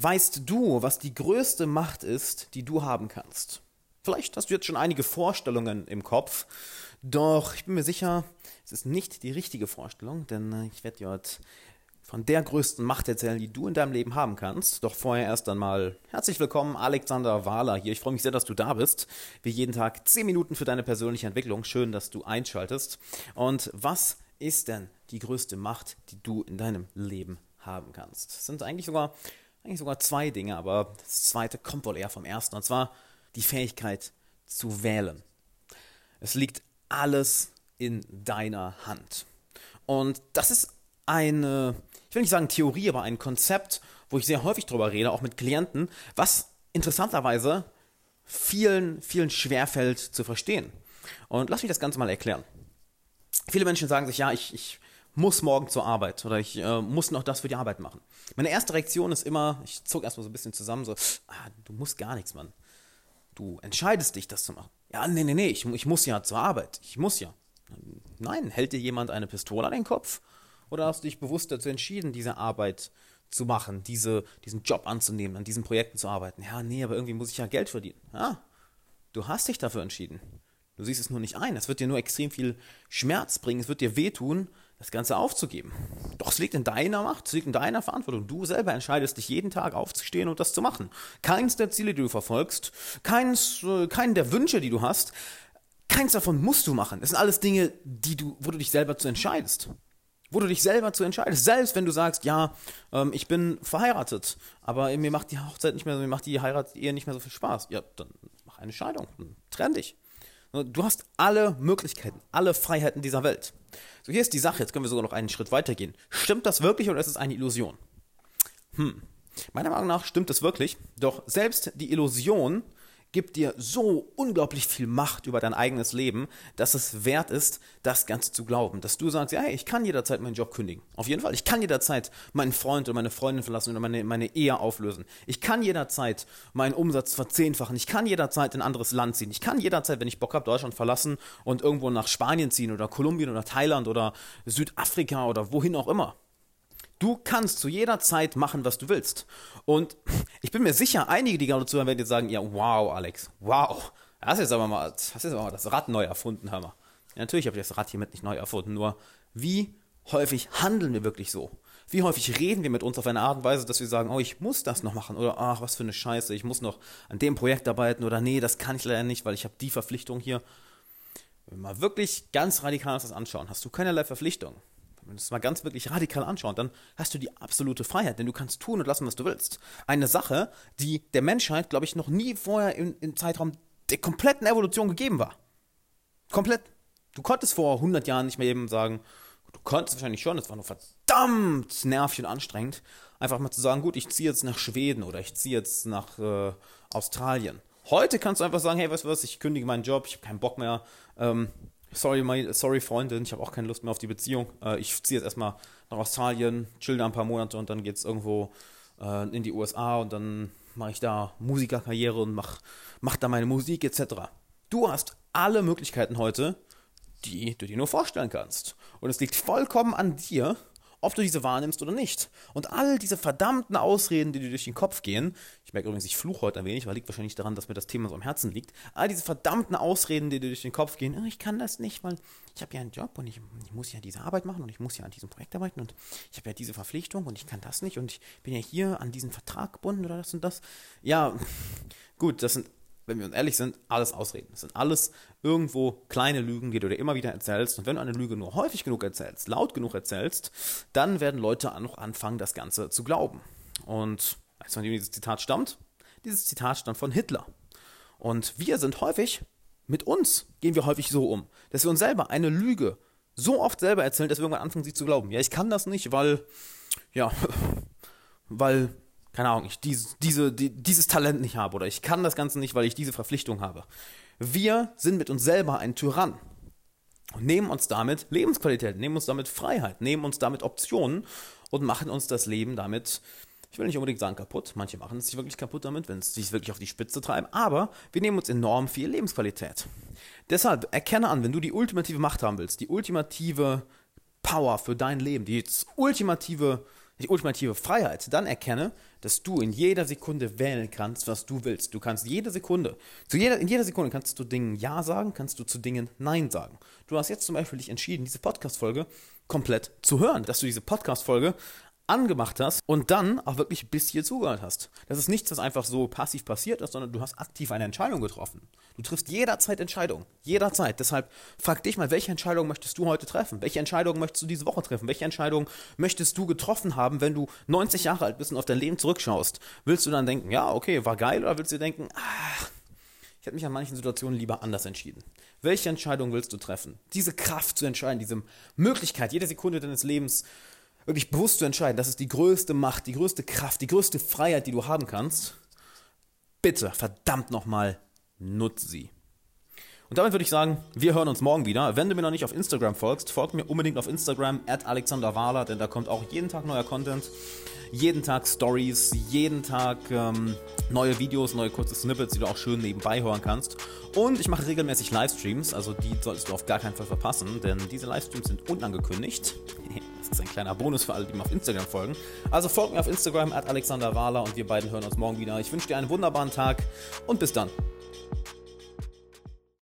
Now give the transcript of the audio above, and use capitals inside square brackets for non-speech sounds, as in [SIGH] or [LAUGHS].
Weißt du, was die größte Macht ist, die du haben kannst? Vielleicht hast du jetzt schon einige Vorstellungen im Kopf, doch ich bin mir sicher, es ist nicht die richtige Vorstellung, denn äh, ich werde dir heute von der größten Macht erzählen, die du in deinem Leben haben kannst. Doch vorher erst einmal herzlich willkommen, Alexander Wahler hier. Ich freue mich sehr, dass du da bist. Wie jeden Tag 10 Minuten für deine persönliche Entwicklung. Schön, dass du einschaltest. Und was ist denn die größte Macht, die du in deinem Leben haben kannst? Es sind eigentlich sogar, eigentlich sogar zwei Dinge, aber das zweite kommt wohl eher vom ersten. Und zwar die Fähigkeit zu wählen. Es liegt alles in deiner Hand. Und das ist eine, ich will nicht sagen Theorie, aber ein Konzept, wo ich sehr häufig drüber rede, auch mit Klienten, was interessanterweise vielen, vielen schwerfällt zu verstehen. Und lass mich das Ganze mal erklären. Viele Menschen sagen sich, ja, ich, ich muss morgen zur Arbeit oder ich äh, muss noch das für die Arbeit machen. Meine erste Reaktion ist immer, ich zog erstmal so ein bisschen zusammen, so, ah, du musst gar nichts, Mann. Du entscheidest dich, das zu machen. Ja, nee, nee, nee, ich, ich muss ja zur Arbeit. Ich muss ja. Nein, hält dir jemand eine Pistole an den Kopf? Oder hast du dich bewusst dazu entschieden, diese Arbeit zu machen, diese, diesen Job anzunehmen, an diesen Projekten zu arbeiten? Ja, nee, aber irgendwie muss ich ja Geld verdienen. Ja, du hast dich dafür entschieden. Du siehst es nur nicht ein. Es wird dir nur extrem viel Schmerz bringen. Es wird dir wehtun, das Ganze aufzugeben. Doch es liegt in deiner Macht, es liegt in deiner Verantwortung. Du selber entscheidest dich jeden Tag aufzustehen und das zu machen. Keins der Ziele, die du verfolgst, keins, äh, keinen der Wünsche, die du hast, keins davon musst du machen. Das sind alles Dinge, die du, wo du dich selber zu entscheidest. Wo du dich selber zu entscheidest. Selbst wenn du sagst, ja, ähm, ich bin verheiratet, aber mir macht die Hochzeit nicht mehr, mir macht die Heirat eher nicht mehr so viel Spaß. Ja, dann mach eine Scheidung, trenn dich. Du hast alle Möglichkeiten, alle Freiheiten dieser Welt. So, hier ist die Sache, jetzt können wir sogar noch einen Schritt weitergehen. Stimmt das wirklich oder ist es eine Illusion? Hm. Meiner Meinung nach stimmt es wirklich, doch selbst die Illusion gibt dir so unglaublich viel Macht über dein eigenes Leben, dass es wert ist, das Ganze zu glauben. Dass du sagst, ja, hey, ich kann jederzeit meinen Job kündigen. Auf jeden Fall. Ich kann jederzeit meinen Freund oder meine Freundin verlassen oder meine, meine Ehe auflösen. Ich kann jederzeit meinen Umsatz verzehnfachen. Ich kann jederzeit in ein anderes Land ziehen. Ich kann jederzeit, wenn ich Bock habe, Deutschland verlassen und irgendwo nach Spanien ziehen oder Kolumbien oder Thailand oder Südafrika oder wohin auch immer. Du kannst zu jeder Zeit machen, was du willst. Und [LAUGHS] ich bin mir sicher, einige, die gerade zuhören, werden jetzt sagen, ja, wow, Alex, wow. Das ist aber mal, das ist aber mal das Rad neu erfunden, hör mal. Ja, natürlich habe ich das Rad hiermit nicht neu erfunden, nur wie häufig handeln wir wirklich so? Wie häufig reden wir mit uns auf eine Art und Weise, dass wir sagen, oh, ich muss das noch machen oder ach, was für eine Scheiße, ich muss noch an dem Projekt arbeiten oder nee, das kann ich leider nicht, weil ich habe die Verpflichtung hier. Wenn wir mal wirklich ganz radikal uns das anschauen, hast du keinerlei Verpflichtung wenn du es mal ganz wirklich radikal anschaut, dann hast du die absolute Freiheit, denn du kannst tun und lassen, was du willst. Eine Sache, die der Menschheit, glaube ich, noch nie vorher im, im Zeitraum der kompletten Evolution gegeben war. Komplett. Du konntest vor 100 Jahren nicht mehr eben sagen, du konntest wahrscheinlich schon, es war nur verdammt nervig und anstrengend, einfach mal zu sagen, gut, ich ziehe jetzt nach Schweden oder ich ziehe jetzt nach äh, Australien. Heute kannst du einfach sagen, hey, weißt du was, ich kündige meinen Job, ich habe keinen Bock mehr, ähm, sorry, my, sorry Freundin, ich habe auch keine Lust mehr auf die Beziehung. Äh, ich ziehe jetzt erstmal nach Australien, chill da ein paar Monate und dann geht es irgendwo äh, in die USA und dann mache ich da Musikerkarriere und mach, mach da meine Musik etc. Du hast alle Möglichkeiten heute, die du dir nur vorstellen kannst. Und es liegt vollkommen an dir, ob du diese wahrnimmst oder nicht. Und all diese verdammten Ausreden, die dir durch den Kopf gehen, ich merke übrigens, ich fluche heute ein wenig, weil liegt wahrscheinlich daran, dass mir das Thema so am Herzen liegt, all diese verdammten Ausreden, die dir durch den Kopf gehen, oh, ich kann das nicht, weil ich habe ja einen Job und ich, ich, muss ja diese Arbeit machen und ich muss ja an diesem Projekt arbeiten und ich habe ja diese Verpflichtung und ich kann das nicht und ich bin ja hier an diesen Vertrag gebunden oder das und das. Ja, gut, das sind wenn wir uns ehrlich sind, alles Ausreden. Das sind alles irgendwo kleine Lügen, die du dir immer wieder erzählst. Und wenn du eine Lüge nur häufig genug erzählst, laut genug erzählst, dann werden Leute auch anfangen, das Ganze zu glauben. Und weißt du, von wem dieses Zitat stammt? Dieses Zitat stammt von Hitler. Und wir sind häufig, mit uns gehen wir häufig so um, dass wir uns selber eine Lüge so oft selber erzählen, dass wir irgendwann anfangen, sie zu glauben. Ja, ich kann das nicht, weil, ja, [LAUGHS] weil keine Ahnung, ich dieses, diese, die, dieses Talent nicht habe oder ich kann das Ganze nicht, weil ich diese Verpflichtung habe. Wir sind mit uns selber ein Tyrann und nehmen uns damit Lebensqualität, nehmen uns damit Freiheit, nehmen uns damit Optionen und machen uns das Leben damit, ich will nicht unbedingt sagen kaputt, manche machen es sich wirklich kaputt damit, wenn es sich wirklich auf die Spitze treiben, aber wir nehmen uns enorm viel Lebensqualität. Deshalb erkenne an, wenn du die ultimative Macht haben willst, die ultimative Power für dein Leben, die ultimative die ultimative Freiheit, dann erkenne, dass du in jeder Sekunde wählen kannst, was du willst. Du kannst jede Sekunde, zu jeder, in jeder Sekunde kannst du Dingen Ja sagen, kannst du zu Dingen Nein sagen. Du hast jetzt zum Beispiel dich entschieden, diese Podcast-Folge komplett zu hören, dass du diese Podcast-Folge angemacht hast und dann auch wirklich bis hier zugehört hast. Das ist nichts, was einfach so passiv passiert ist, sondern du hast aktiv eine Entscheidung getroffen. Du triffst jederzeit Entscheidungen. Jederzeit. Deshalb frag dich mal, welche Entscheidung möchtest du heute treffen? Welche Entscheidung möchtest du diese Woche treffen? Welche Entscheidung möchtest du getroffen haben, wenn du 90 Jahre alt bist und auf dein Leben zurückschaust? Willst du dann denken, ja, okay, war geil, oder willst du denken, ach, ich hätte mich an manchen Situationen lieber anders entschieden. Welche Entscheidung willst du treffen? Diese Kraft zu entscheiden, diese Möglichkeit, jede Sekunde deines Lebens wirklich bewusst zu entscheiden, das ist die größte Macht, die größte Kraft, die größte Freiheit, die du haben kannst. Bitte, verdammt nochmal, nutze sie. Und damit würde ich sagen, wir hören uns morgen wieder. Wenn du mir noch nicht auf Instagram folgst, folg mir unbedingt auf Instagram at alexanderwahler, denn da kommt auch jeden Tag neuer Content. Jeden Tag Stories, jeden Tag ähm, neue Videos, neue kurze Snippets, die du auch schön nebenbei hören kannst. Und ich mache regelmäßig Livestreams, also die solltest du auf gar keinen Fall verpassen, denn diese Livestreams sind unangekündigt. [LAUGHS] Das ist ein kleiner Bonus für alle, die mir auf Instagram folgen. Also folgt mir auf Instagram at Alexander Wahler und wir beiden hören uns morgen wieder. Ich wünsche dir einen wunderbaren Tag und bis dann.